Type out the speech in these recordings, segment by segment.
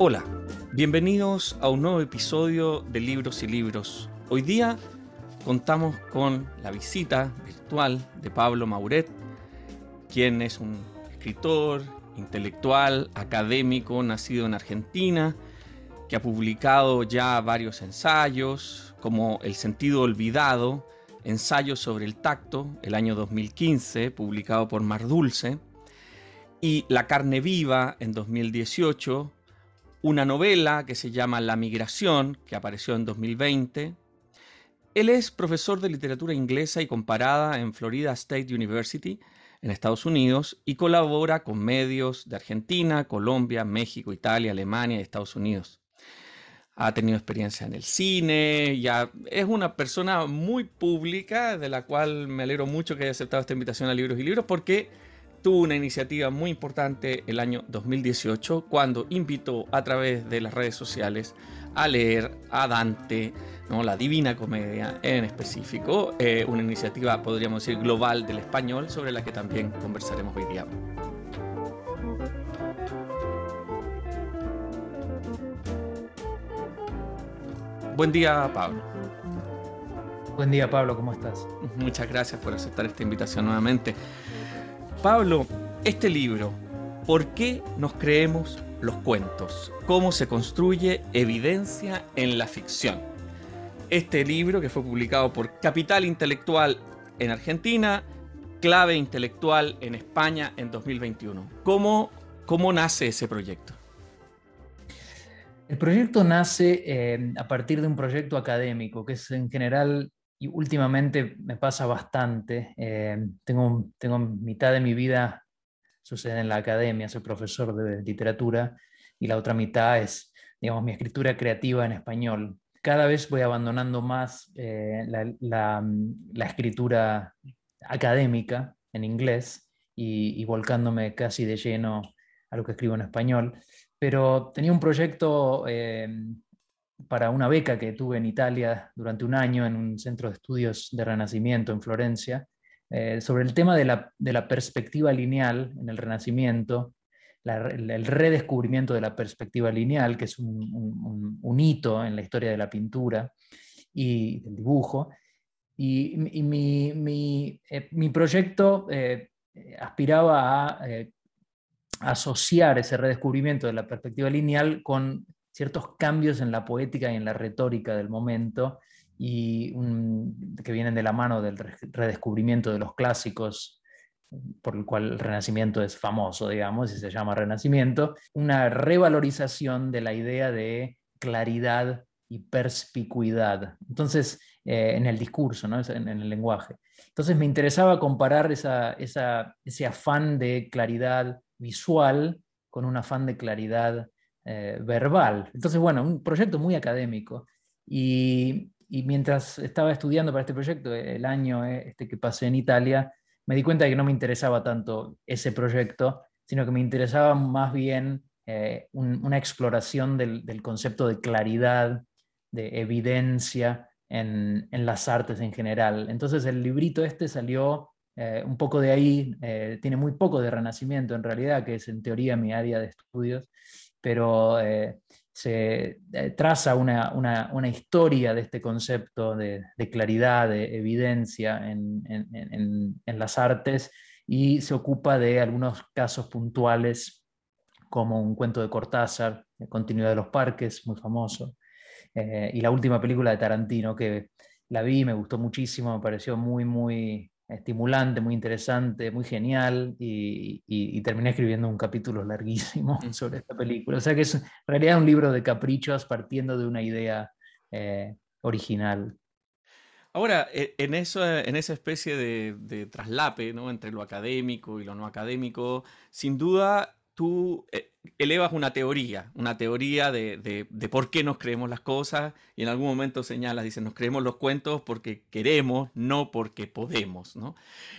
Hola, bienvenidos a un nuevo episodio de Libros y Libros. Hoy día contamos con la visita virtual de Pablo Mauret, quien es un escritor, intelectual, académico, nacido en Argentina, que ha publicado ya varios ensayos, como El sentido olvidado, ensayo sobre el tacto, el año 2015, publicado por Mar Dulce, y La carne viva en 2018, una novela que se llama La migración, que apareció en 2020. Él es profesor de literatura inglesa y comparada en Florida State University, en Estados Unidos, y colabora con medios de Argentina, Colombia, México, Italia, Alemania y Estados Unidos ha tenido experiencia en el cine, ya es una persona muy pública, de la cual me alegro mucho que haya aceptado esta invitación a Libros y Libros, porque tuvo una iniciativa muy importante el año 2018, cuando invitó a través de las redes sociales a leer a Dante, ¿no? la Divina Comedia en específico, eh, una iniciativa, podríamos decir, global del español, sobre la que también conversaremos hoy día. Buen día, Pablo. Buen día, Pablo, ¿cómo estás? Muchas gracias por aceptar esta invitación nuevamente. Pablo, este libro, ¿por qué nos creemos los cuentos? ¿Cómo se construye evidencia en la ficción? Este libro, que fue publicado por Capital Intelectual en Argentina, Clave Intelectual en España en 2021. ¿Cómo, cómo nace ese proyecto? El proyecto nace eh, a partir de un proyecto académico, que es en general, y últimamente me pasa bastante, eh, tengo, tengo mitad de mi vida sucede en la academia, soy profesor de literatura, y la otra mitad es, digamos, mi escritura creativa en español. Cada vez voy abandonando más eh, la, escritura académica en inglés y, volcándome casi de lleno a lo que escribo en español pero tenía un proyecto eh, para una beca que tuve en Italia durante un año en un centro de estudios de Renacimiento en Florencia, eh, sobre el tema de la, perspectiva lineal en el Renacimiento, el, redescubrimiento de la perspectiva lineal, que es un, hito en la historia de la pintura y del dibujo. Y, mi, eh, proyecto aspiraba a asociar ese redescubrimiento de la perspectiva lineal con ciertos cambios en la poética y en la retórica del momento y que vienen de la mano del redescubrimiento de los clásicos por el cual el Renacimiento es famoso, digamos, y se llama Renacimiento, una revalorización de la idea de claridad y perspicuidad. Entonces, eh, en el discurso, ¿no? en, el lenguaje. Entonces me interesaba comparar ese afán de claridad visual con un afán de claridad eh, verbal. Entonces, bueno, un proyecto muy académico. Y, mientras estaba estudiando para este proyecto, el año eh, este que pasé en Italia, me di cuenta de que no me interesaba tanto ese proyecto, sino que me interesaba más bien eh, una exploración del, concepto de claridad, de evidencia en, las artes en general. Entonces el librito este salió eh, un poco de ahí, eh, tiene muy poco de renacimiento en realidad, que es en teoría mi área de estudios, pero eh, se traza una, una, historia de este concepto de, claridad, de evidencia en, en, en, las artes y se ocupa de algunos casos puntuales como un cuento de Cortázar, Continuidad de los Parques, muy famoso, y la última película de Tarantino que la vi, me gustó muchísimo, me pareció muy, muy estimulante, muy interesante, muy genial, y, terminé escribiendo un capítulo larguísimo sobre esta película. O sea que es en realidad un libro de caprichos partiendo de una idea eh, original. Ahora, e, en, eso, en esa especie de, de, traslape ¿no? entre lo académico y lo no académico, sin duda tú eh, elevas una teoría, una teoría de, por qué nos creemos las cosas y en algún momento señalas, dices, nos creemos los cuentos porque queremos, no porque podemos, ¿no?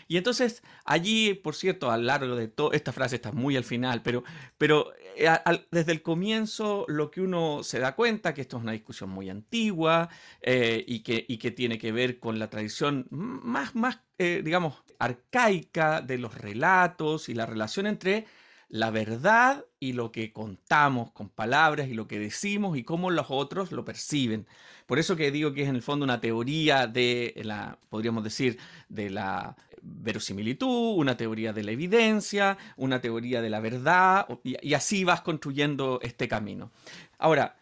Y entonces allí, por cierto, a lo largo de todo, esta frase está muy al final, pero, pero eh, desde el comienzo lo que uno se da cuenta que esto es una discusión muy antigua eh, y, que, y que tiene que ver con la tradición más, más digamos, arcaica de los relatos y la relación entre la verdad y lo que contamos con palabras y lo que decimos y cómo los otros lo perciben. Por eso que digo que es en el fondo una teoría de la, podríamos decir, de la verosimilitud, una teoría de la evidencia, una teoría de la verdad, y, así vas construyendo este camino. Ahora,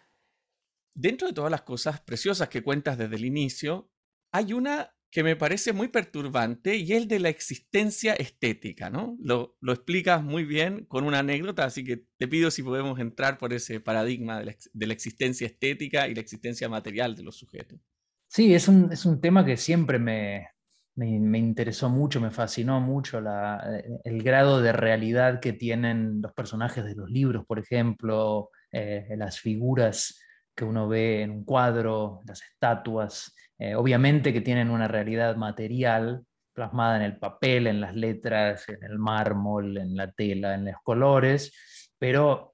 dentro de todas las cosas preciosas que cuentas desde el inicio, hay una que me parece muy perturbante y el de la existencia estética, ¿no? Lo, explicas muy bien con una anécdota, así que te pido si podemos entrar por ese paradigma de la, existencia estética y la existencia material de los sujetos. Sí, es un, es un tema que siempre me, me, interesó mucho, me fascinó mucho eh, el grado de realidad que tienen los personajes de los libros, por ejemplo, eh, las figuras que uno ve en un cuadro, las estatuas, eh, obviamente que tienen una realidad material plasmada en el papel, en las letras, en el mármol, en la tela, en los colores, pero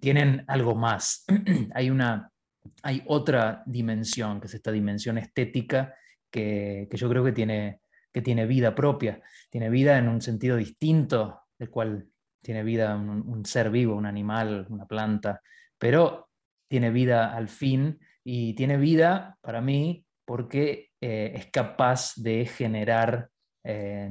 tienen algo más. hay, una, hay otra dimensión, que es esta dimensión estética, que, yo creo que tiene, que tiene vida propia, tiene vida en un sentido distinto del cual tiene vida un, ser vivo, un animal, una planta, pero tiene vida al fin y tiene vida para mí porque eh, es capaz de generar eh,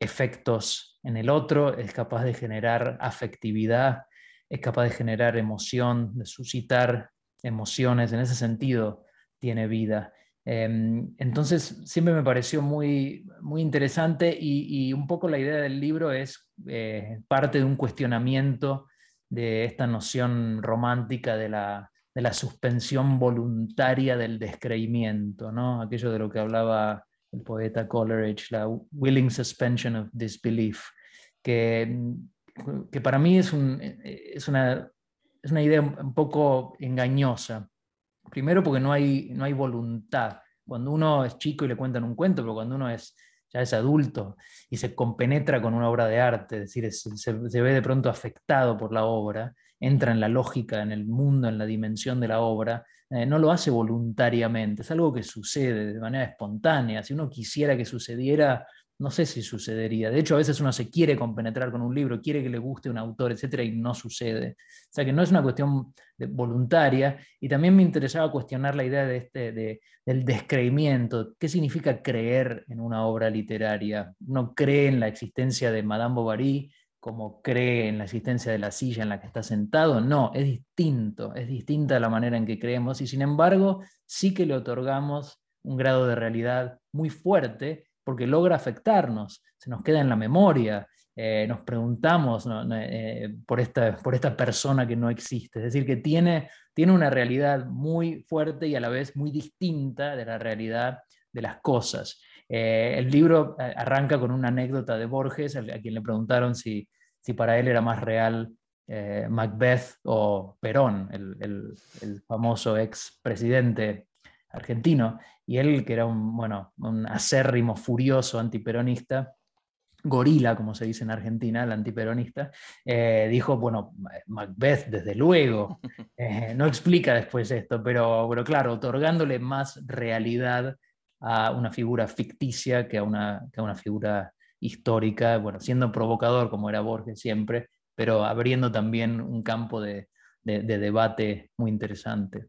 efectos en el otro, es capaz de generar afectividad, es capaz de generar emoción, de suscitar emociones, en ese sentido tiene vida. Em, entonces, siempre me pareció muy, muy interesante y, un poco la idea del libro es eh, parte de un cuestionamiento de esta noción romántica de la, de la suspensión voluntaria del descreimiento, ¿no? aquello de lo que hablaba el poeta Coleridge, la willing suspension of disbelief, que, para mí es, una, es una idea un poco engañosa Primero porque no hay, no hay voluntad. Cuando uno es chico y le cuentan un cuento, pero cuando uno es, ya es adulto y se compenetra con una obra de arte, es decir, se, ve de pronto afectado por la obra, entra en la lógica, en el mundo, en la dimensión de la obra, eh, no lo hace voluntariamente, es algo que sucede de manera espontánea. Si uno quisiera que sucediera, no sé si sucedería. De hecho, a veces uno se quiere compenetrar con un libro, quiere que le guste un autor, etcétera, y no sucede. O sea que no es una cuestión voluntaria. Y también me interesaba cuestionar la idea de este, del descreimiento. ¿Qué significa creer en una obra literaria? ¿Uno cree en la existencia de Madame Bovary como cree en la existencia de la silla en la que está sentado? No, es distinto, es distinta la manera en que creemos y sin embargo sí que le otorgamos un grado de realidad muy fuerte porque logra afectarnos, se nos queda en la memoria, eh, nos preguntamos eh, por, esta, por esta persona que no existe. Es decir, que tiene, tiene una realidad muy fuerte y a la vez muy distinta de la realidad de las cosas. Eh, el libro arranca con una anécdota de Borges, a, quien le preguntaron si, si para él era más real Macbeth o Perón, el, el, el famoso expresidente argentino, y él, que era un, bueno, un acérrimo, furioso antiperonista, gorila, como se dice en Argentina, el antiperonista, eh, dijo, bueno, Macbeth, desde luego, eh, no explica después esto, pero, pero claro, otorgándole más realidad a una figura ficticia que a una, que a una figura histórica, bueno, siendo provocador como era Borges siempre, pero abriendo también un campo de, de debate muy interesante.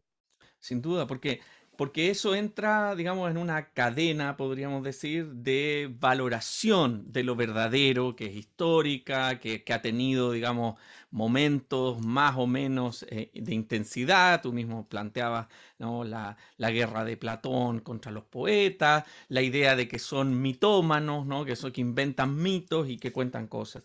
Sin duda, porque porque eso entra, digamos, en una cadena, podríamos decir, de valoración de lo verdadero, que es histórica, que, ha tenido, digamos, momentos más o menos eh, de intensidad. Tú mismo planteabas ¿no? la, guerra de Platón contra los poetas, la idea de que son mitómanos, ¿no? que, son, que inventan mitos y que cuentan cosas.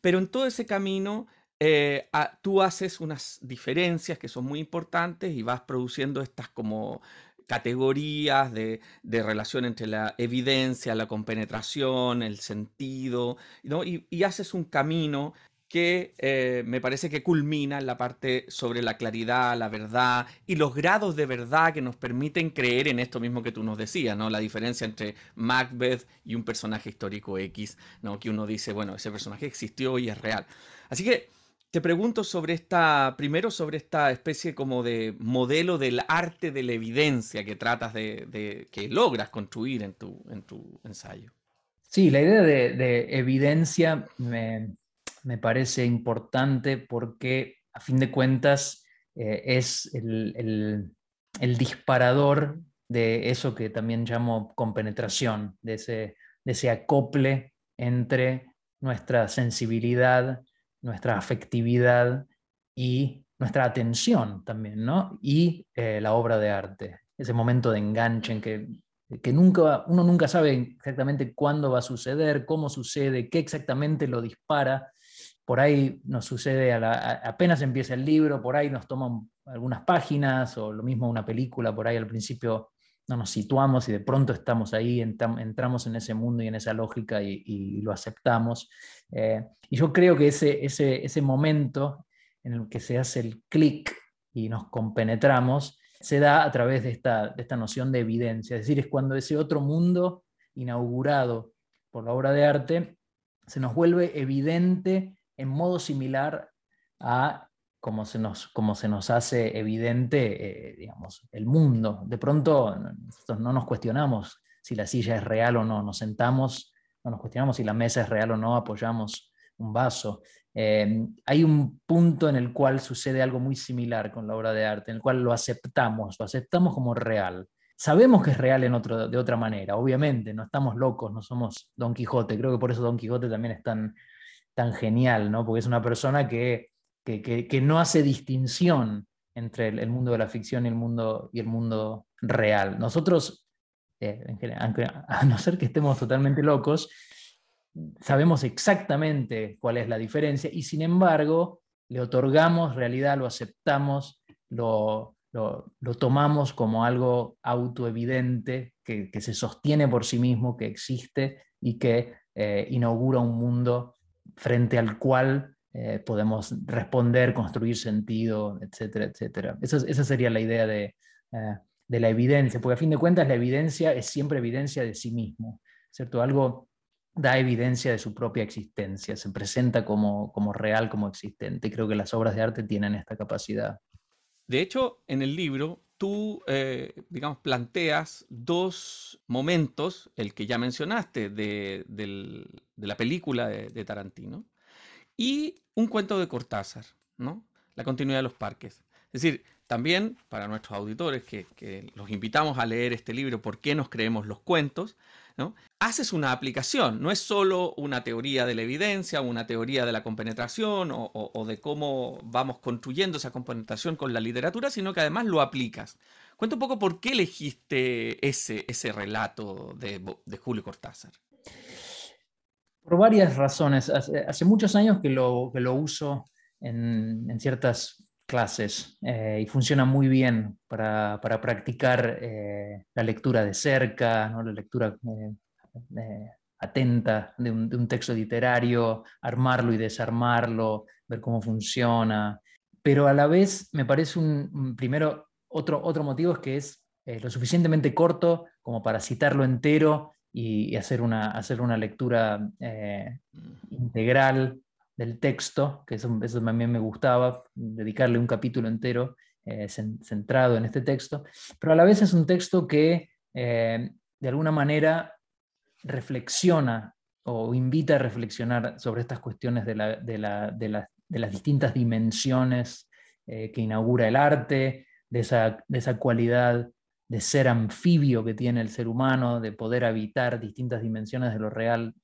Pero en todo ese camino eh, tú haces unas diferencias que son muy importantes y vas produciendo estas como categorías de, relación entre la evidencia, la compenetración, el sentido, y, haces un camino que eh, me parece que culmina en la parte sobre la claridad, la verdad y los grados de verdad que nos permiten creer en esto mismo que tú nos decías, ¿no? La diferencia entre Macbeth y un personaje histórico X, ¿no? Que uno dice, bueno, ese personaje existió y es real. Así que te pregunto sobre esta, primero sobre esta especie como de modelo del arte de la evidencia que tratas de, que logras construir en tu, en tu ensayo. Sí, la idea de, evidencia me, me parece importante porque a fin de cuentas eh, es el, disparador de eso que también llamo compenetración, de ese, de ese acople entre nuestra sensibilidad, nuestra afectividad y nuestra atención también, ¿no? Y eh, la obra de arte, ese momento de enganche en que, que nunca, uno nunca sabe exactamente cuándo va a suceder, cómo sucede, qué exactamente lo dispara, por ahí nos sucede apenas empieza el libro, por ahí nos toman algunas páginas o lo mismo una película, por ahí al principio no nos situamos y de pronto estamos ahí, entramos en ese mundo y en esa lógica y, lo aceptamos. Eh, y yo creo que ese, ese, ese momento en el que se hace el clic y nos compenetramos, se da a través de esta, de esta noción de evidencia, es decir, es cuando ese otro mundo inaugurado por la obra de arte se nos vuelve evidente en modo similar a como se nos, como se nos hace evidente eh, digamos, el mundo. De pronto no nos cuestionamos si la silla es real o no, nos sentamos, no nos cuestionamos si la mesa es real o no, apoyamos un vaso. Eh, hay un punto en el cual sucede algo muy similar con la obra de arte, en el cual lo aceptamos, lo aceptamos como real. Sabemos que es real en otro, de otra manera, obviamente, no estamos locos, no somos Don Quijote, creo que por eso Don Quijote también es tan, tan genial, ¿no? Porque es una persona que, que, no hace distinción entre el, mundo de la ficción y el mundo, y el mundo real. Nosotros, eh, a no ser que estemos totalmente locos, sabemos exactamente cuál es la diferencia y sin embargo le otorgamos realidad, lo aceptamos, lo, lo, tomamos como algo autoevidente, que, que, se sostiene por sí mismo, que existe y que eh, inaugura un mundo frente al cual eh, podemos responder, construir sentido, etcétera, etcétera. esa sería la idea de, eh, de, la evidencia, porque a fin de cuentas la evidencia es siempre evidencia de sí mismo, ¿cierto? Algo da evidencia de su propia existencia, se presenta como, como real, como existente. Creo que las obras de arte tienen esta capacidad. De hecho, en el libro tú, eh, digamos, planteas dos momentos, el que ya mencionaste de, la película de, Tarantino y un cuento de Cortázar, ¿no? La continuidad de los parques. Es decir, también para nuestros auditores que, que los invitamos a leer este libro, ¿Por qué nos creemos los cuentos? Haces una aplicación, no es solo una teoría de la evidencia, una teoría de la compenetración o, de cómo vamos construyendo esa compenetración con la literatura, sino que además lo aplicas. Cuenta un poco por qué elegiste ese, ese relato de, Julio Cortázar. Por varias razones. Hace, muchos años que lo, que lo uso en, ciertas clases eh, y funciona muy bien para, practicar eh, la lectura de cerca, ¿no? la lectura eh, atenta de un, texto literario, armarlo y desarmarlo, ver cómo funciona. Pero a la vez me parece un, primero, otro, otro motivo es que es lo suficientemente corto como para citarlo entero y, hacer, una, hacer una lectura integral del texto, que eso, eso también me gustaba, dedicarle un capítulo entero eh, centrado en este texto, pero a la vez es un texto que eh, de alguna manera reflexiona o invita a reflexionar sobre estas cuestiones de, las distintas dimensiones eh, que inaugura el arte, de esa, de esa cualidad de ser anfibio que tiene el ser humano, de poder habitar distintas dimensiones de lo real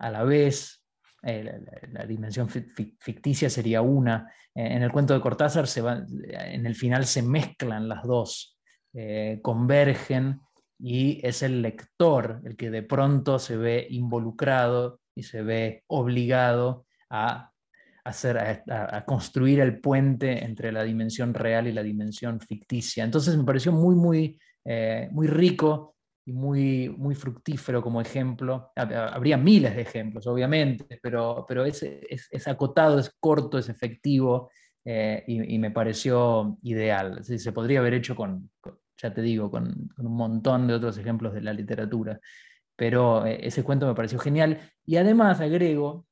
a la vez, eh, la, dimensión ficticia sería una. Eh, en el cuento de Cortázar, se en el final se mezclan las dos, eh, convergen y es el lector el que de pronto se ve involucrado y se ve obligado a, hacer, a, construir el puente entre la dimensión real y la dimensión ficticia. Entonces me pareció muy, muy, muy rico y muy, muy fructífero como ejemplo. Habría miles de ejemplos, obviamente, pero, pero es, es, acotado, es corto, es efectivo eh, y, me pareció ideal. se podría haber hecho con, ya te digo, con, un montón de otros ejemplos de la literatura, pero eh, ese cuento me pareció genial. Y además agrego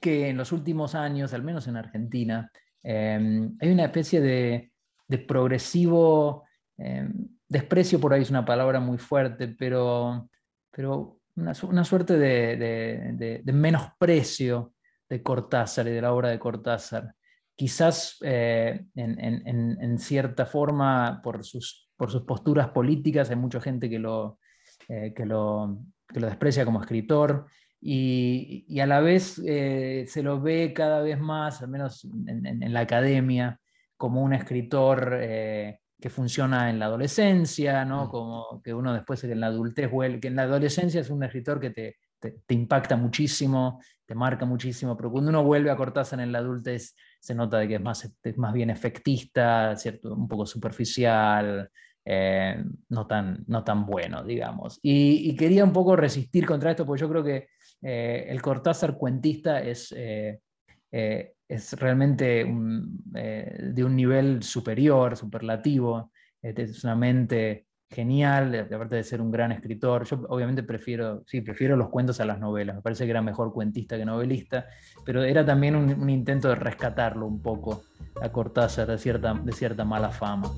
que en los últimos años, al menos en Argentina, eh, hay una especie de progresivo desprecio por ahí es una palabra muy fuerte, pero, pero una, suerte de, menosprecio de Cortázar y de la obra de Cortázar. Quizás eh, en, cierta forma, por sus, por sus posturas políticas, hay mucha gente que lo, eh, que lo, que lo desprecia como escritor y, a la vez eh, se lo ve cada vez más, al menos en, la academia, como un escritor que funciona en la adolescencia, ¿no? Mm. como que uno después en la adultez vuelve, que en la adolescencia es un escritor que te, te, impacta muchísimo, te marca muchísimo, pero cuando uno vuelve a Cortázar en la adultez se nota de que es más, es más bien efectista, ¿cierto? un poco superficial, eh, no, tan, no tan bueno, digamos. Y, quería un poco resistir contra esto, porque yo creo que eh, el Cortázar cuentista es, eh, es realmente de un nivel superior, superlativo. es una mente genial, aparte de ser un gran escritor. Yo obviamente prefiero, sí, prefiero los cuentos a las novelas. Me parece que era mejor cuentista que novelista, pero era también un, un intento de rescatarlo un poco a Cortázar de cierta, de cierta mala fama.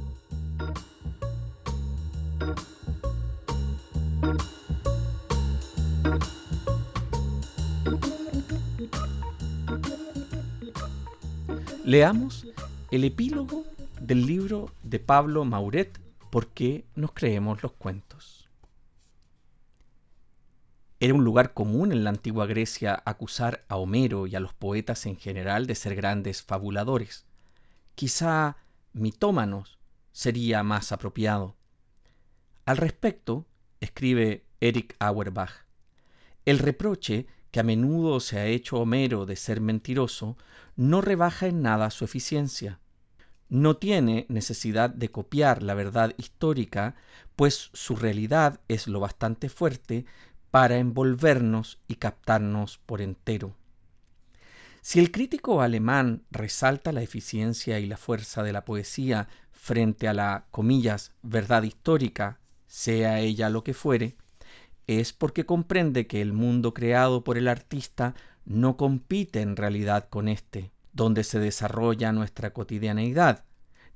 Leamos el epílogo del libro de Pablo Mauret, ¿Por qué nos creemos los cuentos? Era un lugar común en la antigua Grecia acusar a Homero y a los poetas en general de ser grandes fabuladores. Quizá mitómanos sería más apropiado. Al respecto, escribe Eric Auerbach, el reproche que a menudo se ha hecho Homero de ser mentiroso no rebaja en nada su eficiencia. No tiene necesidad de copiar la verdad histórica, pues su realidad es lo bastante fuerte para envolvernos y captarnos por entero. Si el crítico alemán resalta la eficiencia y la fuerza de la poesía frente a la, comillas, verdad histórica sea ella lo que fuere, es porque comprende que el mundo creado por el artista no compite en realidad con éste, donde se desarrolla nuestra cotidianeidad,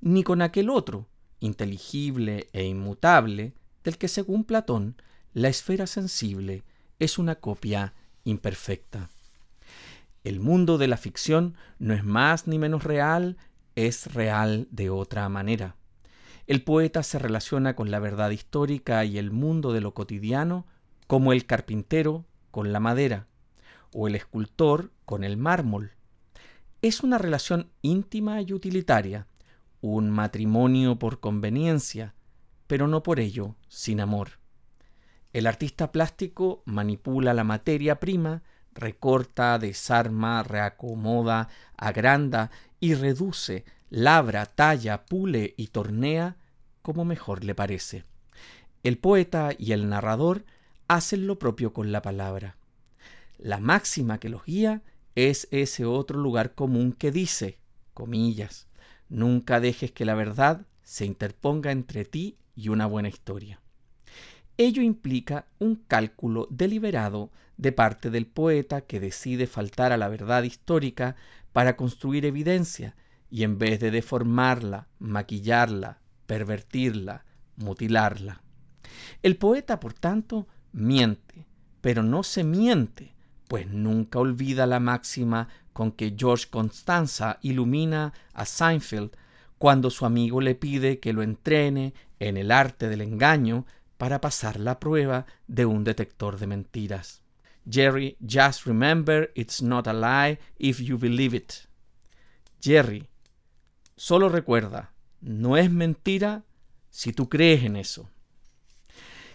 ni con aquel otro, inteligible e inmutable, del que según Platón, la esfera sensible es una copia imperfecta. El mundo de la ficción no es más ni menos real, es real de otra manera. El poeta se relaciona con la verdad histórica y el mundo de lo cotidiano como el carpintero con la madera o el escultor con el mármol. Es una relación íntima y utilitaria, un matrimonio por conveniencia, pero no por ello sin amor. El artista plástico manipula la materia prima, recorta, desarma, reacomoda, agranda y reduce labra, talla, pule y tornea como mejor le parece. El poeta y el narrador hacen lo propio con la palabra. La máxima que los guía es ese otro lugar común que dice, comillas, nunca dejes que la verdad se interponga entre ti y una buena historia. Ello implica un cálculo deliberado de parte del poeta que decide faltar a la verdad histórica para construir evidencia y en vez de deformarla, maquillarla, pervertirla, mutilarla. El poeta, por tanto, miente, pero no se miente, pues nunca olvida la máxima con que George Constanza ilumina a Seinfeld cuando su amigo le pide que lo entrene en el arte del engaño para pasar la prueba de un detector de mentiras. Jerry, just remember it's not a lie if you believe it. Jerry, Solo recuerda, no es mentira si tú crees en eso.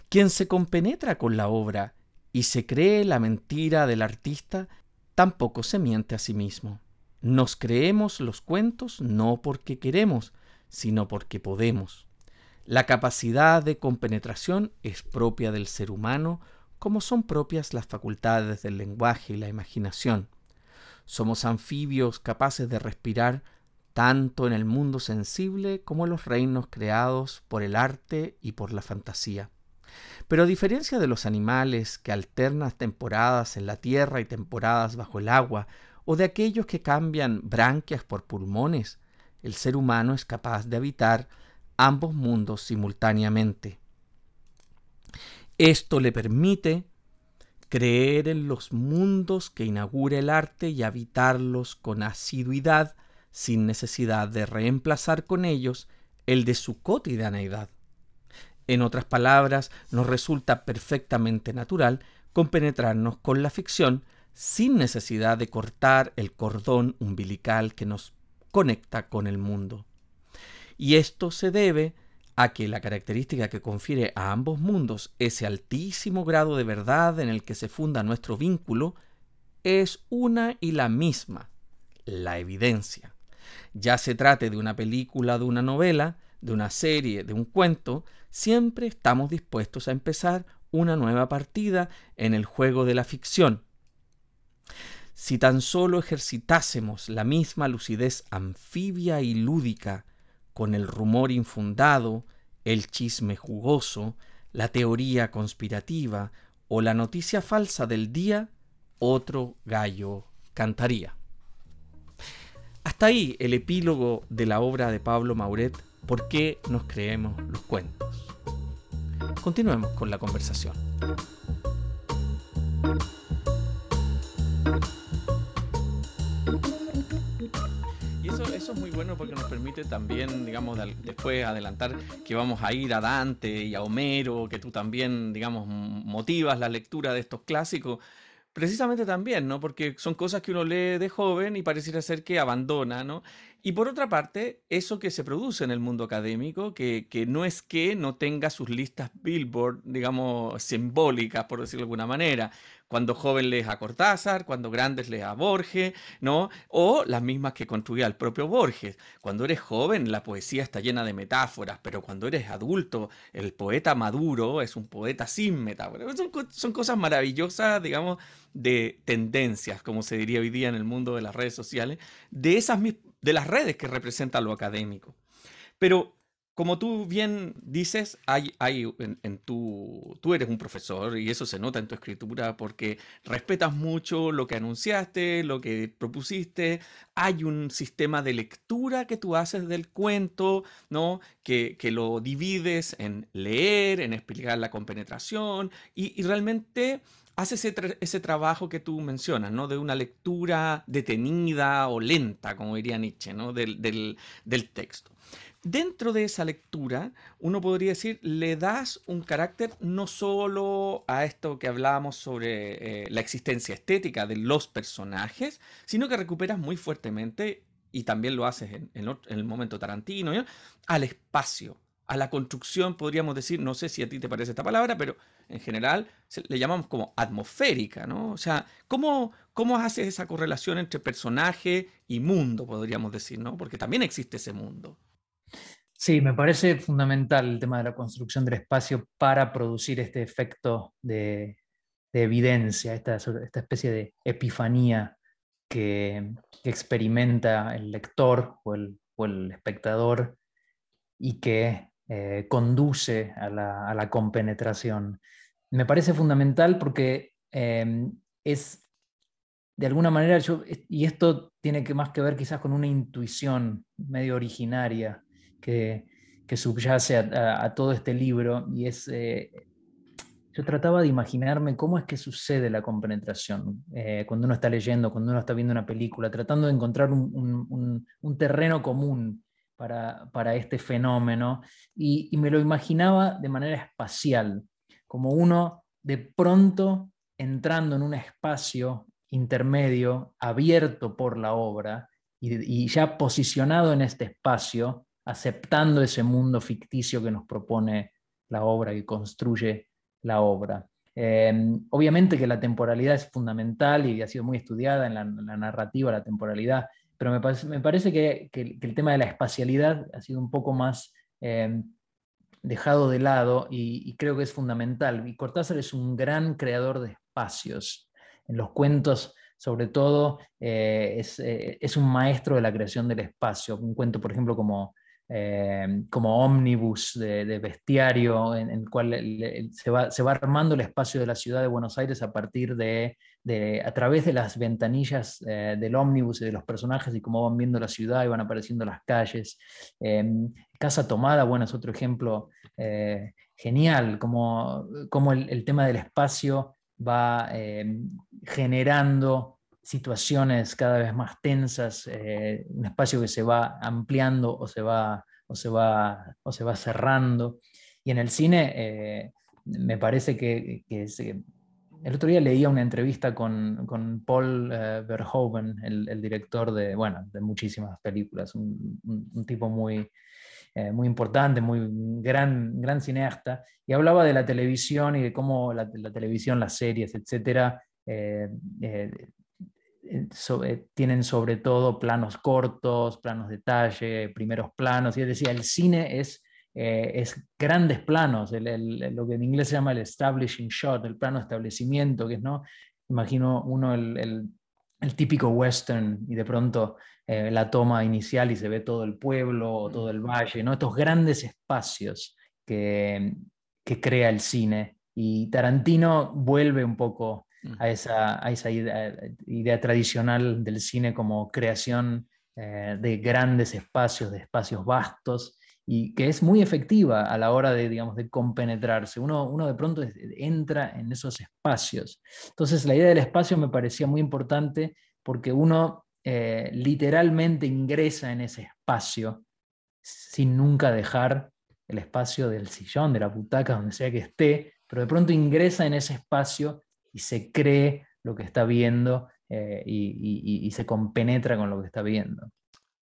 Quien se compenetra con la obra y se cree la mentira del artista, tampoco se miente a sí mismo. Nos creemos los cuentos no porque queremos, sino porque podemos. La capacidad de compenetración es propia del ser humano, como son propias las facultades del lenguaje y la imaginación. Somos anfibios capaces de respirar tanto en el mundo sensible como en los reinos creados por el arte y por la fantasía. Pero a diferencia de los animales que alternan temporadas en la tierra y temporadas bajo el agua, o de aquellos que cambian branquias por pulmones, el ser humano es capaz de habitar ambos mundos simultáneamente. Esto le permite creer en los mundos que inaugura el arte y habitarlos con asiduidad sin necesidad de reemplazar con ellos el de su cotidianeidad. En otras palabras, nos resulta perfectamente natural compenetrarnos con la ficción sin necesidad de cortar el cordón umbilical que nos conecta con el mundo. Y esto se debe a que la característica que confiere a ambos mundos ese altísimo grado de verdad en el que se funda nuestro vínculo es una y la misma, la evidencia. Ya se trate de una película, de una novela, de una serie, de un cuento, siempre estamos dispuestos a empezar una nueva partida en el juego de la ficción. Si tan solo ejercitásemos la misma lucidez anfibia y lúdica con el rumor infundado, el chisme jugoso, la teoría conspirativa o la noticia falsa del día, otro gallo cantaría. Hasta ahí el epílogo de la obra de Pablo Mauret, ¿Por qué nos creemos los cuentos? Continuemos con la conversación. eso es muy bueno porque nos permite también, digamos, después adelantar que vamos a ir a Dante y a Homero, que tú también, digamos, motivas la lectura de estos clásicos. Precisamente también, ¿no? Porque son cosas que uno lee de joven y pareciera ser que abandona, ¿no? Y por otra parte, eso que se produce en el mundo académico, que, que, no es que no tenga sus listas Billboard, digamos, simbólicas, por decirlo de alguna manera. Cuando joven lees a Cortázar, cuando grandes lees a Borges, ¿no? O las mismas que construía el propio Borges. Cuando eres joven, la poesía está llena de metáforas, pero cuando eres adulto, el poeta maduro es un poeta sin metáforas. Son, son cosas maravillosas, digamos, de tendencias, como se diría hoy día en el mundo de las redes sociales, de esas mismas de las redes que representan lo académico. Pero como tú bien dices, hay, hay en, tu, tú eres un profesor y eso se nota en tu escritura porque respetas mucho lo que anunciaste, lo que propusiste. Hay un sistema de lectura que tú haces del cuento, ¿no? Que, que lo divides en leer, en explicar la compenetración y realmente hace ese, trabajo que tú mencionas, ¿no? De una lectura detenida o lenta, como diría Nietzsche, ¿no? Del, texto. Dentro de esa lectura, uno podría decir, le das un carácter no solo a esto que hablábamos sobre eh, la existencia estética de los personajes, sino que recuperas muy fuertemente, y también lo haces en, el momento Tarantino, al espacio, a la construcción, podríamos decir, no sé si a ti te parece esta palabra, pero en general le llamamos como atmosférica, ¿no? O sea, ¿cómo, ¿cómo haces esa correlación entre personaje y mundo, podríamos decir, ¿no? Porque también existe ese mundo. Sí, me parece fundamental el tema de la construcción del espacio para producir este efecto de, evidencia, esta, esta, especie de epifanía que, experimenta el lector o el, o el espectador y que eh, conduce a la, compenetración. Me parece fundamental porque em, es, de alguna manera, yo, y esto tiene que más que ver quizás con una intuición medio originaria que, subyace a, todo este libro, y es, eh, yo trataba de imaginarme cómo es que sucede la compenetración eh, cuando uno está leyendo, cuando uno está viendo una película, tratando de encontrar un terreno común para, este fenómeno y, me lo imaginaba de manera espacial, como uno de pronto entrando en un espacio intermedio abierto por la obra y, ya posicionado en este espacio, aceptando ese mundo ficticio que nos propone la obra, y construye la obra. Em, obviamente que la temporalidad es fundamental y ha sido muy estudiada en la narrativa, la temporalidad pero me, parece, que, el tema de la espacialidad ha sido un poco más em, dejado de lado y, creo que es fundamental. Y Cortázar es un gran creador de espacios. En los cuentos, sobre todo, eh, eh, es, un maestro de la creación del espacio. Un cuento, por ejemplo, como eh, como ómnibus de, bestiario, en, el cual se, va, se, va, armando el espacio de la ciudad de Buenos Aires a partir de, de a través de las ventanillas eh, del ómnibus y de los personajes y cómo van viendo la ciudad y van apareciendo las calles. Em, Casa Tomada, bueno, es otro ejemplo eh, genial, como, como el, tema del espacio va eh, generando situaciones cada vez más tensas, eh, un espacio que se va ampliando o se va, o se va, o se va cerrando. Y en el cine me parece que, el otro día leía una entrevista con, con Paul Verhoeven, el, director de, bueno, de muchísimas películas, un tipo muy, eh, muy importante, muy gran, gran cineasta, y hablaba de la televisión y de cómo la, televisión, las series, etcétera, eh, eh, tienen sobre todo planos cortos, planos de detalle, primeros planos, y él decía, el cine es, es grandes planos, lo que en inglés se llama el establishing shot, el plano de establecimiento, que es, ¿no? Imagino uno el, el típico western y de pronto eh, la toma inicial y se ve todo el pueblo o todo el valle, ¿no? estos grandes espacios que, que crea el cine. Y Tarantino vuelve un poco a esa, a esa idea, tradicional del cine como creación eh, de grandes espacios, de espacios vastos, y que es muy efectiva a la hora de, digamos, de compenetrarse. Uno, uno de pronto entra en esos espacios. Entonces la idea del espacio me parecía muy importante porque uno eh, literalmente ingresa en ese espacio sin nunca dejar el espacio del sillón, de la butaca, donde sea que esté, pero de pronto ingresa en ese espacio y se cree lo que está viendo eh, y, se compenetra con lo que está viendo.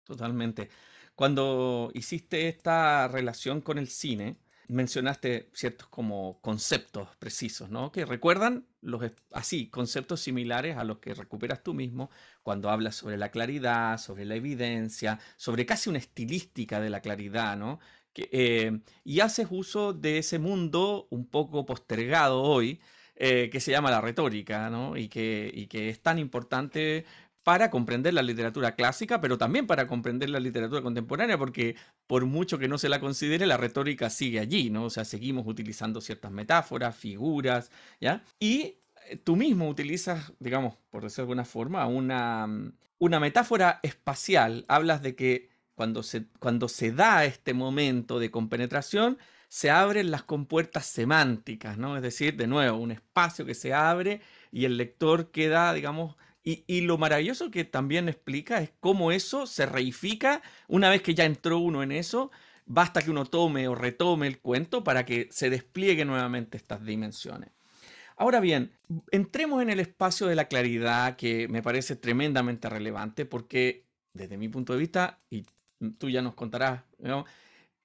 Totalmente. Cuando hiciste esta relación con el cine, mencionaste ciertos como conceptos precisos, ¿no? Que recuerdan los así, conceptos similares a los que recuperas tú mismo cuando hablas sobre la claridad, sobre la evidencia, sobre casi una estilística de la claridad, ¿no? Que, eh, y haces uso de ese mundo un poco postergado hoy, eh, que se llama la retórica, ¿no? Y que, y que es tan importante para comprender la literatura clásica, pero también para comprender la literatura contemporánea, porque por mucho que no se la considere, la retórica sigue allí, ¿no? O sea, seguimos utilizando ciertas metáforas, figuras, ¿ya? Y eh, tú mismo utilizas, digamos, por decirlo de alguna forma, una, una metáfora espacial. Hablas de que cuando se, cuando se da este momento de compenetración, se abren las compuertas semánticas, ¿no? Es decir, de nuevo, un espacio que se abre y el lector queda, digamos, y, lo maravilloso que también explica es cómo eso se reifica una vez que ya entró uno en eso. Basta que uno tome o retome el cuento para que se despliegue nuevamente estas dimensiones. Ahora bien, entremos en el espacio de la claridad que me parece tremendamente relevante porque desde mi punto de vista, y tú ya nos contarás, ¿no?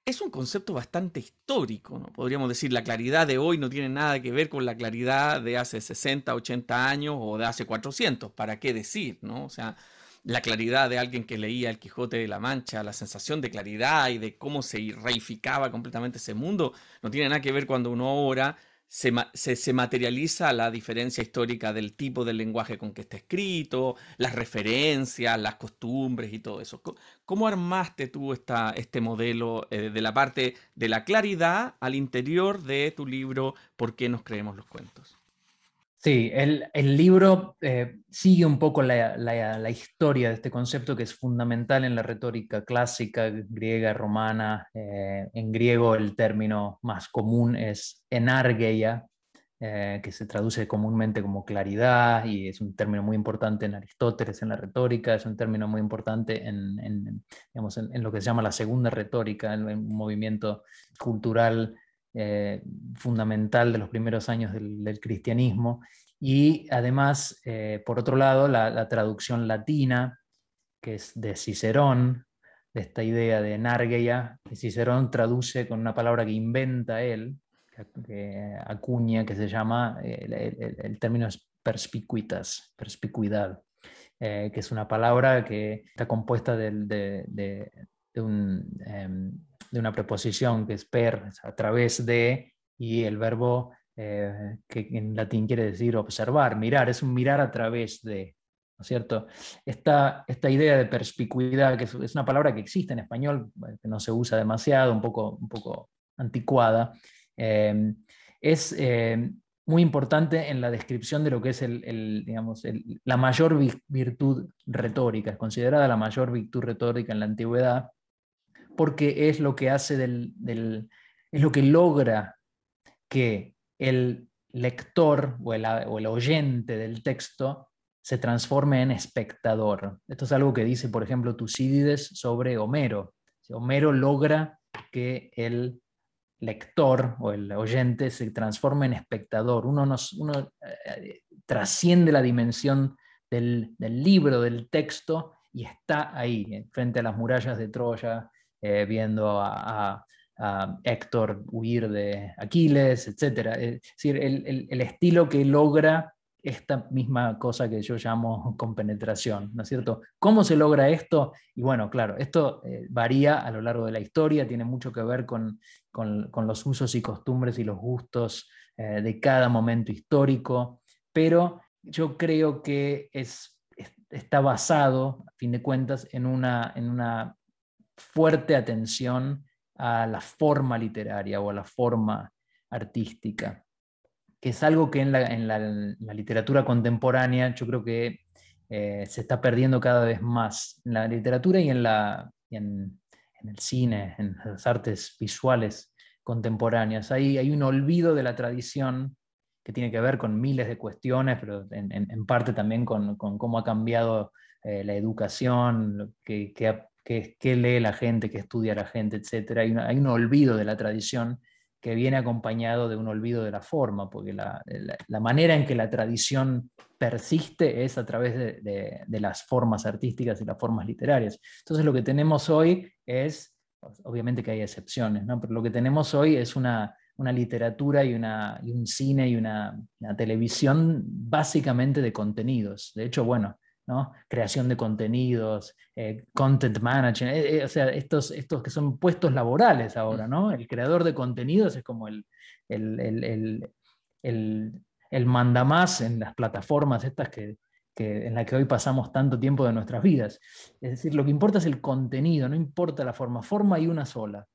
Es un concepto bastante histórico, ¿no? Podríamos decir, la claridad de hoy no tiene nada que ver con la claridad de hace 60, 80 años o de hace 400, ¿para qué decir, no? O sea, la claridad de alguien que leía El Quijote de la Mancha, la sensación de claridad y de cómo se reificaba completamente ese mundo, no tiene nada que ver cuando uno ahora se, materializa la diferencia histórica del tipo de lenguaje con que está escrito, las referencias, las costumbres y todo eso. ¿Cómo armaste tú esta, este modelo eh, de la parte de la claridad al interior de tu libro ¿Por qué nos creemos los cuentos? Sí, el, libro eh, sigue un poco la, historia de este concepto que es fundamental en la retórica clásica griega, romana. Eh, en griego el término más común es enargeia, eh, que se traduce comúnmente como claridad y es un término muy importante en Aristóteles, en la retórica, es un término muy importante en, en, lo que se llama la segunda retórica, en un movimiento cultural eh, fundamental de los primeros años del, cristianismo. Y además, eh, por otro lado, la, traducción latina, que es de Cicerón, de esta idea de Nargeia, que Cicerón traduce con una palabra que inventa él, que, acuña, que se llama, el, término es perspicuitas, perspicuidad, eh, que es una palabra que está compuesta de, un... Em, de una preposición que es per, a través de, y el verbo eh, que en latín quiere decir observar, mirar, es un mirar a través de, ¿no es cierto? Esta, esta idea de perspicuidad, que es, una palabra que existe en español, que no se usa demasiado, un poco, un poco anticuada, eh, es eh, muy importante en la descripción de lo que es el, digamos, la mayor virtud retórica, es considerada la mayor virtud retórica en la antigüedad, porque es lo que hace del, es lo que logra que el lector o el, o el oyente del texto se transforme en espectador. Esto es algo que dice, por ejemplo, Tucídides sobre Homero. Homero logra que el lector o el oyente se transforme en espectador. Uno, eh, trasciende la dimensión del, libro, del texto, y está ahí, frente a las murallas de Troya, eh, viendo a, Héctor huir de Aquiles, etc. Es decir, el estilo que logra esta misma cosa que yo llamo compenetración, ¿no es cierto? ¿Cómo se logra esto? Y bueno, claro, esto eh, varía a lo largo de la historia, tiene mucho que ver con, los usos y costumbres y los gustos eh, de cada momento histórico, pero yo creo que es, está basado, a fin de cuentas, en una, en una fuerte atención a la forma literaria o a la forma artística que es algo que en la, literatura contemporánea yo creo que eh, se está perdiendo cada vez más. En la literatura y en, la, en, el cine, en las artes visuales contemporáneas. Hay, hay un olvido de la tradición que tiene que ver con miles de cuestiones, pero en, parte también con, cómo ha cambiado eh, la educación, qué, lee la gente, qué estudia la gente, etc. Hay, hay un olvido de la tradición que viene acompañado de un olvido de la forma, porque la, manera en que la tradición persiste es a través de, las formas artísticas y las formas literarias. Entonces lo que tenemos hoy es, obviamente que hay excepciones, ¿no? pero lo que tenemos hoy es una, literatura y, una, un cine y una televisión básicamente de contenidos. De hecho, bueno, creación de contenidos, eh, content management, eh, eh, o sea, estos, estos que son puestos laborales ahora, ¿no? El creador de contenidos es como el, el, el, mandamás en las plataformas estas que, en las que hoy pasamos tanto tiempo de nuestras vidas. Es decir, lo que importa es el contenido, no importa la forma, forma hay una sola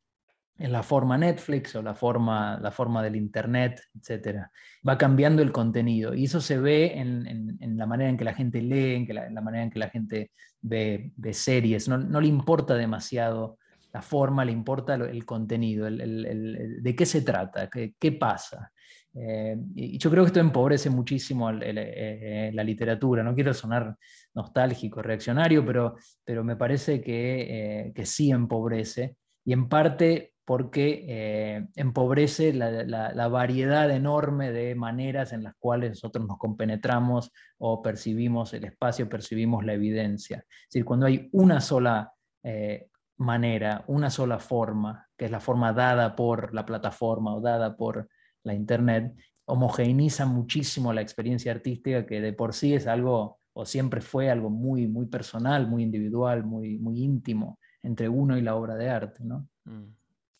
en la forma Netflix o la forma, la forma del Internet, etc. Va cambiando el contenido y eso se ve en, la manera en que la gente lee, en, que la, manera en que la gente ve, series. No, le importa demasiado la forma, le importa el contenido, de qué se trata, qué, pasa. Eh, y yo creo que esto empobrece muchísimo eh, eh, la literatura. No quiero sonar nostálgico, reaccionario, pero, pero me parece que, que sí empobrece. Y en parte porque eh, empobrece la, variedad enorme de maneras en las cuales nosotros nos compenetramos o percibimos el espacio, percibimos la evidencia. Es decir, cuando hay una sola eh, manera, una sola forma, que es la forma dada por la plataforma o dada por la Internet, homogeneiza muchísimo la experiencia artística que de por sí es algo, o siempre fue algo muy, muy personal, muy individual, muy, muy íntimo entre uno y la obra de arte. ¿no? Mm.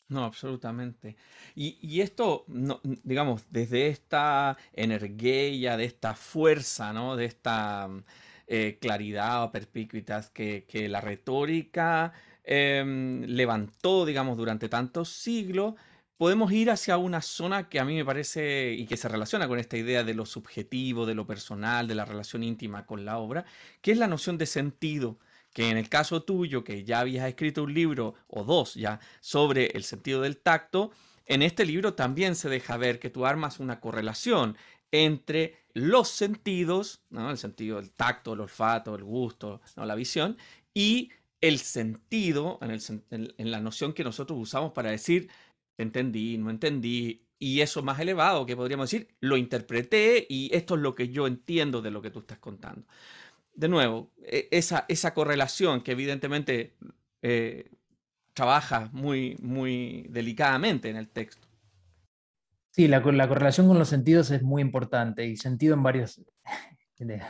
No, absolutamente. Y, esto, digamos, desde esta energía, de esta fuerza, ¿no? De esta eh, claridad o perspicuidad que, la retórica em, levantó, digamos, durante tantos siglos, podemos ir hacia una zona que a mí me parece y que se relaciona con esta idea de lo subjetivo, de lo personal, de la relación íntima con la obra, que es la noción de sentido que en el caso tuyo, que ya habías escrito un libro o dos ya sobre el sentido del tacto, en este libro también se deja ver que tú armas una correlación entre los sentidos, ¿no? el sentido del tacto, el olfato, el gusto, ¿no? la visión, y el sentido, en, en la noción que nosotros usamos para decir, entendí, no entendí, y eso más elevado, que podríamos decir, lo interpreté y esto es lo que yo entiendo de lo que tú estás contando de nuevo, e, esa, esa correlación que evidentemente eh, trabaja muy, muy delicadamente en el texto. Sí, la, correlación con los sentidos es muy importante y sentido en varios, en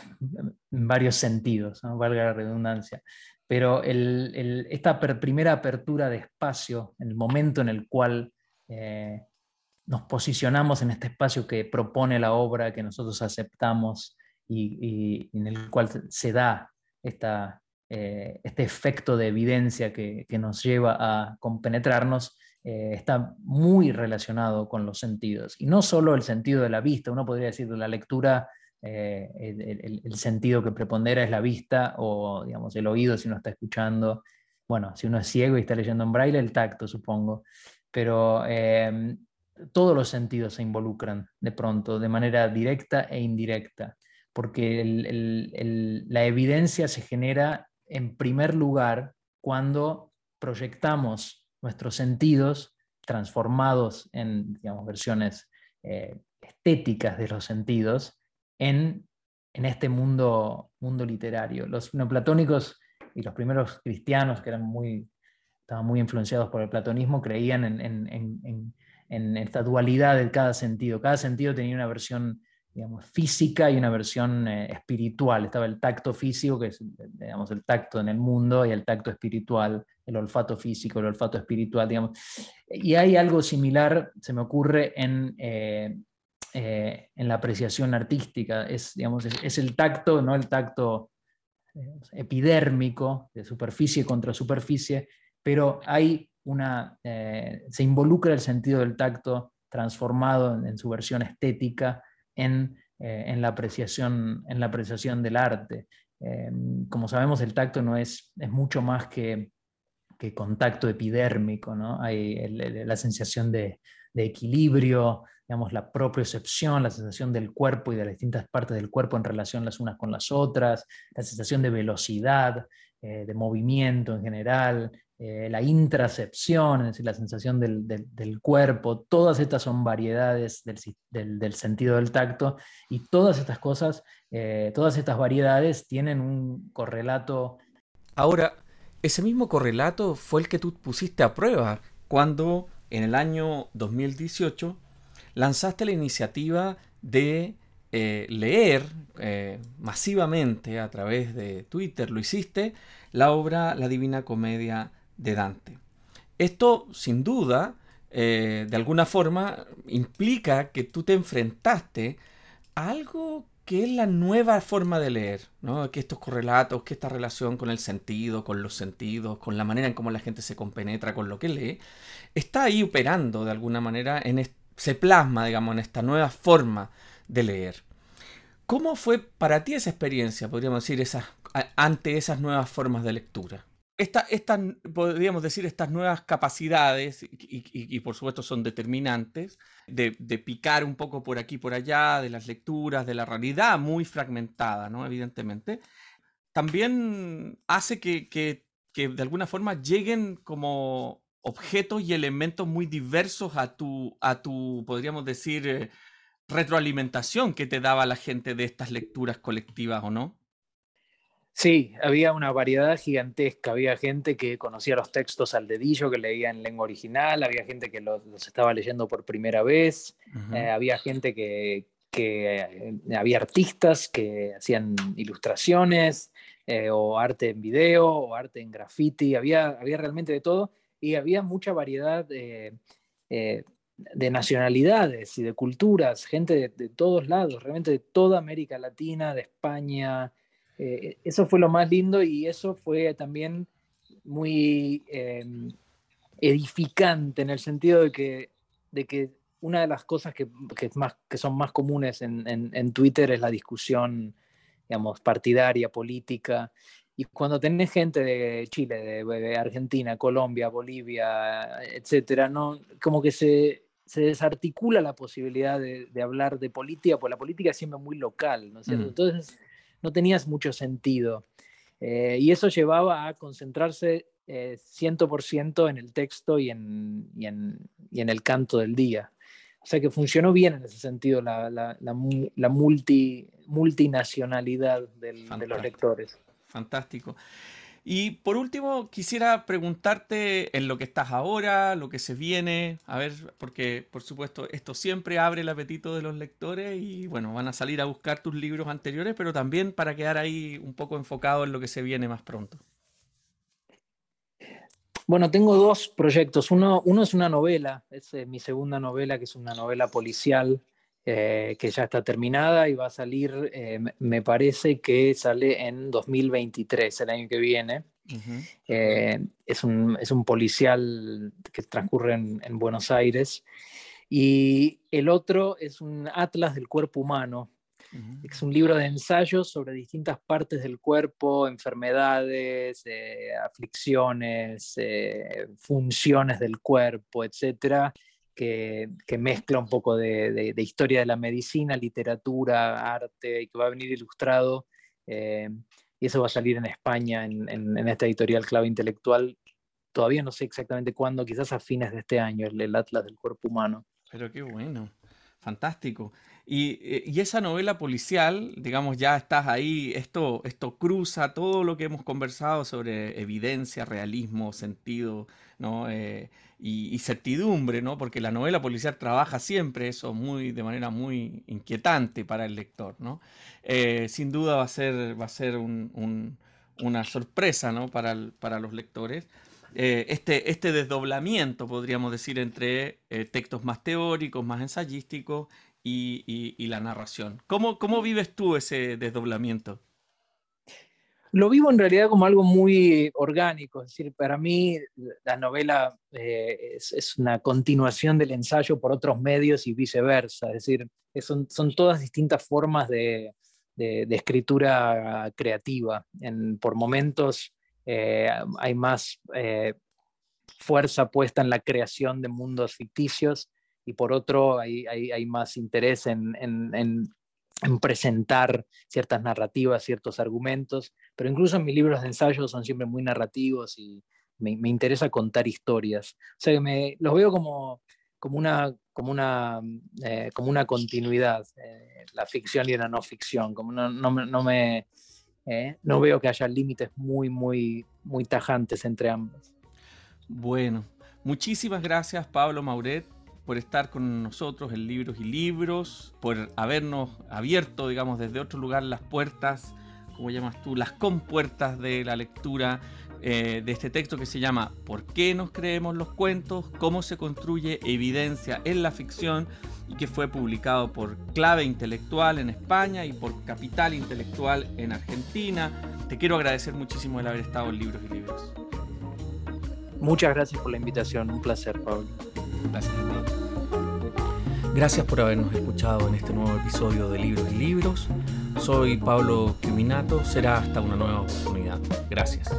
varios sentidos, ¿no? valga la redundancia. Pero esta primera apertura de espacio, el momento en el cual eh, nos posicionamos en este espacio que propone la obra, que nosotros aceptamos, y, en el cual se da esta, eh, este efecto de evidencia que, que nos lleva a compenetrarnos, eh, está muy relacionado con los sentidos. Y no solo el sentido de la vista, uno podría decir de la lectura, eh, el, el, sentido que prepondera es la vista o digamos, el oído si uno está escuchando. Bueno, si uno es ciego y está leyendo en braille, el tacto, supongo. Pero todos los sentidos se involucran de pronto, de manera directa e indirecta, porque la evidencia se genera en primer lugar cuando proyectamos nuestros sentidos transformados en digamos, versiones eh, estéticas de los sentidos en, en este mundo, mundo literario. Los neoplatónicos y los primeros cristianos, que eran muy, estaban muy influenciados por el platonismo, creían en, en, en, esta dualidad de cada sentido. Cada sentido tenía una versión digamos, física y una versión eh, espiritual. Estaba el tacto físico, que es digamos, el tacto en el mundo, y el tacto espiritual, el olfato físico, el olfato espiritual. Digamos. Y hay algo similar, se me ocurre, en, eh, eh, en la apreciación artística. Es, digamos, es, el tacto, no el tacto epidérmico, de superficie contra superficie, pero hay una, se involucra el sentido del tacto transformado en su versión estética en, eh, en, la, apreciación, en la apreciación del arte. Eh, como sabemos, el tacto no es, es mucho más que, que contacto epidérmico, ¿no? hay la sensación de, de equilibrio, digamos, la propiocepción, la sensación del cuerpo y de las distintas partes del cuerpo en relación las unas con las otras, la sensación de velocidad, eh, de movimiento en general, eh, la intracepción, es decir, la sensación del, cuerpo, todas estas son variedades del, sentido del tacto y todas estas cosas, eh, todas estas variedades tienen un correlato. Ahora, ese mismo correlato fue el que tú pusiste a prueba cuando en el año 2018 lanzaste la iniciativa de eh, leer masivamente a través de Twitter, lo hiciste, la obra La Divina Comedia de Dante. Esto, sin duda, eh, de alguna forma, implica que tú te enfrentaste a algo que es la nueva forma de leer, ¿no? que estos correlatos, que esta relación con el sentido, con los sentidos, con la manera en cómo la gente se compenetra con lo que lee, está ahí operando de alguna manera, se plasma, digamos, en esta nueva forma de leer. ¿Cómo fue para ti esa experiencia, podríamos decir, ante esas nuevas formas de lectura? Esta, podríamos decir, estas nuevas capacidades, y, por supuesto son determinantes, de, picar un poco por aquí por allá, de las lecturas, de la realidad muy fragmentada, ¿no? Evidentemente, también hace que, de alguna forma lleguen como objetos y elementos muy diversos a tu, a tu podríamos decir, eh, retroalimentación que te daba la gente de estas lecturas colectivas, ¿o no? Sí, había una variedad gigantesca. Había gente que conocía los textos al dedillo, que leía en lengua original, había gente que los, estaba leyendo por primera vez, eh, había gente que, eh, había artistas que hacían ilustraciones, eh, o arte en video, o arte en graffiti, había, había realmente de todo, y había mucha variedad de, nacionalidades y de culturas, gente de, de todos lados, realmente de toda América Latina, de España. Eh, eso fue lo más lindo y eso fue también muy em, edificante en el sentido de que, de que una de las cosas que, más, que son más comunes en, Twitter es la discusión, digamos, partidaria, política. Y cuando tenés gente de Chile, de, Argentina, Colombia, Bolivia, etcétera, ¿no? como que se, se desarticula la posibilidad de, hablar de política, porque la política es siempre muy local, ¿no es cierto? Mm. Entonces, no tenías mucho sentido. Eh, y eso llevaba a concentrarse 100% eh, en el texto y en, y, en, el canto del día. O sea que funcionó bien en ese sentido la, la, la, multi, multinacionalidad de los lectores. Fantástico. Y por último, quisiera preguntarte en lo que estás ahora, lo que se viene, a ver, porque por supuesto esto siempre abre el apetito de los lectores y bueno, van a salir a buscar tus libros anteriores, pero también para quedar ahí un poco enfocado en lo que se viene más pronto. Bueno, tengo dos proyectos. Uno, uno es una novela, es eh, mi segunda novela, que es una novela policial eh, que ya está terminada y va a salir, eh, me parece que sale en 2023, el año que viene. Eh, es, un, es, un, policial que transcurre en, Buenos Aires. Y el otro es un atlas del cuerpo humano. Es un libro de ensayos sobre distintas partes del cuerpo, enfermedades, aflicciones, funciones del cuerpo, etcétera que, mezcla un poco de, historia de la medicina, literatura, arte, y que va a venir ilustrado. Eh, y eso va a salir en España, en, esta editorial clave intelectual. Todavía no sé exactamente cuándo, quizás a fines de este año, el Atlas del Cuerpo Humano. Pero qué bueno, fantástico. Eh, y, esa novela policial, digamos, ya estás ahí, esto, esto cruza todo lo que hemos conversado sobre evidencia, realismo, sentido, ¿no? Eh, y, certidumbre, ¿no? Porque la novela policial trabaja siempre eso muy, de manera muy inquietante para el lector, ¿no? Eh, sin duda va a ser, va a ser una sorpresa, ¿no? Para, para los lectores. este, este desdoblamiento, podríamos decir, entre textos más teóricos, más ensayísticos y, la narración. ¿Cómo, ¿Cómo vives tú ese desdoblamiento? Lo vivo en realidad como algo muy orgánico, es decir, para mí la novela eh, es, una continuación del ensayo por otros medios y viceversa, es decir, son, todas distintas formas de, escritura creativa. En, por momentos eh, hay más eh, fuerza puesta en la creación de mundos ficticios y por otro hay, más interés en, presentar ciertas narrativas, ciertos argumentos, pero incluso en mis libros de ensayo son siempre muy narrativos y me, me interesa contar historias. O sea que me, los veo como, como, una, como, una, eh, como una continuidad, eh, la ficción y la no ficción, como no, no, no me... Eh, no veo que haya límites muy, muy, muy tajantes entre ambos. Bueno, muchísimas gracias Pablo Mauret por estar con nosotros en Libros y Libros, por habernos abierto, digamos, desde otro lugar las puertas, como llamas tú, las compuertas de la lectura eh, de este texto que se llama ¿Por qué nos creemos los cuentos? ¿Cómo se construye evidencia en la ficción? y que fue publicado por Clave Intelectual en España y por Capital Intelectual en Argentina. Te quiero agradecer muchísimo el haber estado en Libros y Libros. Muchas gracias por la invitación, un placer, Pablo. Gracias Gracias por habernos escuchado en este nuevo episodio de Libros y Libros. Soy Pablo Criminato. Será hasta una nueva oportunidad. Gracias.